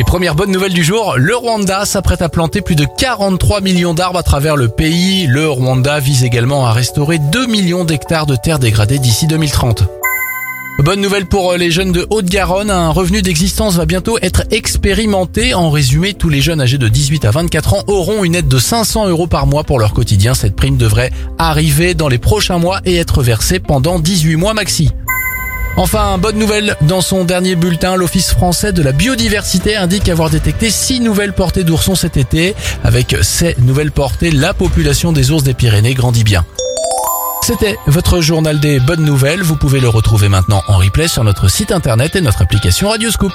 Et première bonne nouvelle du jour, le Rwanda s'apprête à planter plus de 43 millions d'arbres à travers le pays. Le Rwanda vise également à restaurer 2 millions d'hectares de terres dégradées d'ici 2030. Bonne nouvelle pour les jeunes de Haute-Garonne, un revenu d'existence va bientôt être expérimenté. En résumé, tous les jeunes âgés de 18 à 24 ans auront une aide de 500 euros par mois pour leur quotidien. Cette prime devrait arriver dans les prochains mois et être versée pendant 18 mois maxi. Enfin, bonne nouvelle, dans son dernier bulletin, l'Office français de la biodiversité indique avoir détecté 6 nouvelles portées d'oursons cet été. Avec ces nouvelles portées, la population des ours des Pyrénées grandit bien. C'était votre journal des bonnes nouvelles. Vous pouvez le retrouver maintenant en replay sur notre site internet et notre application Radioscoop.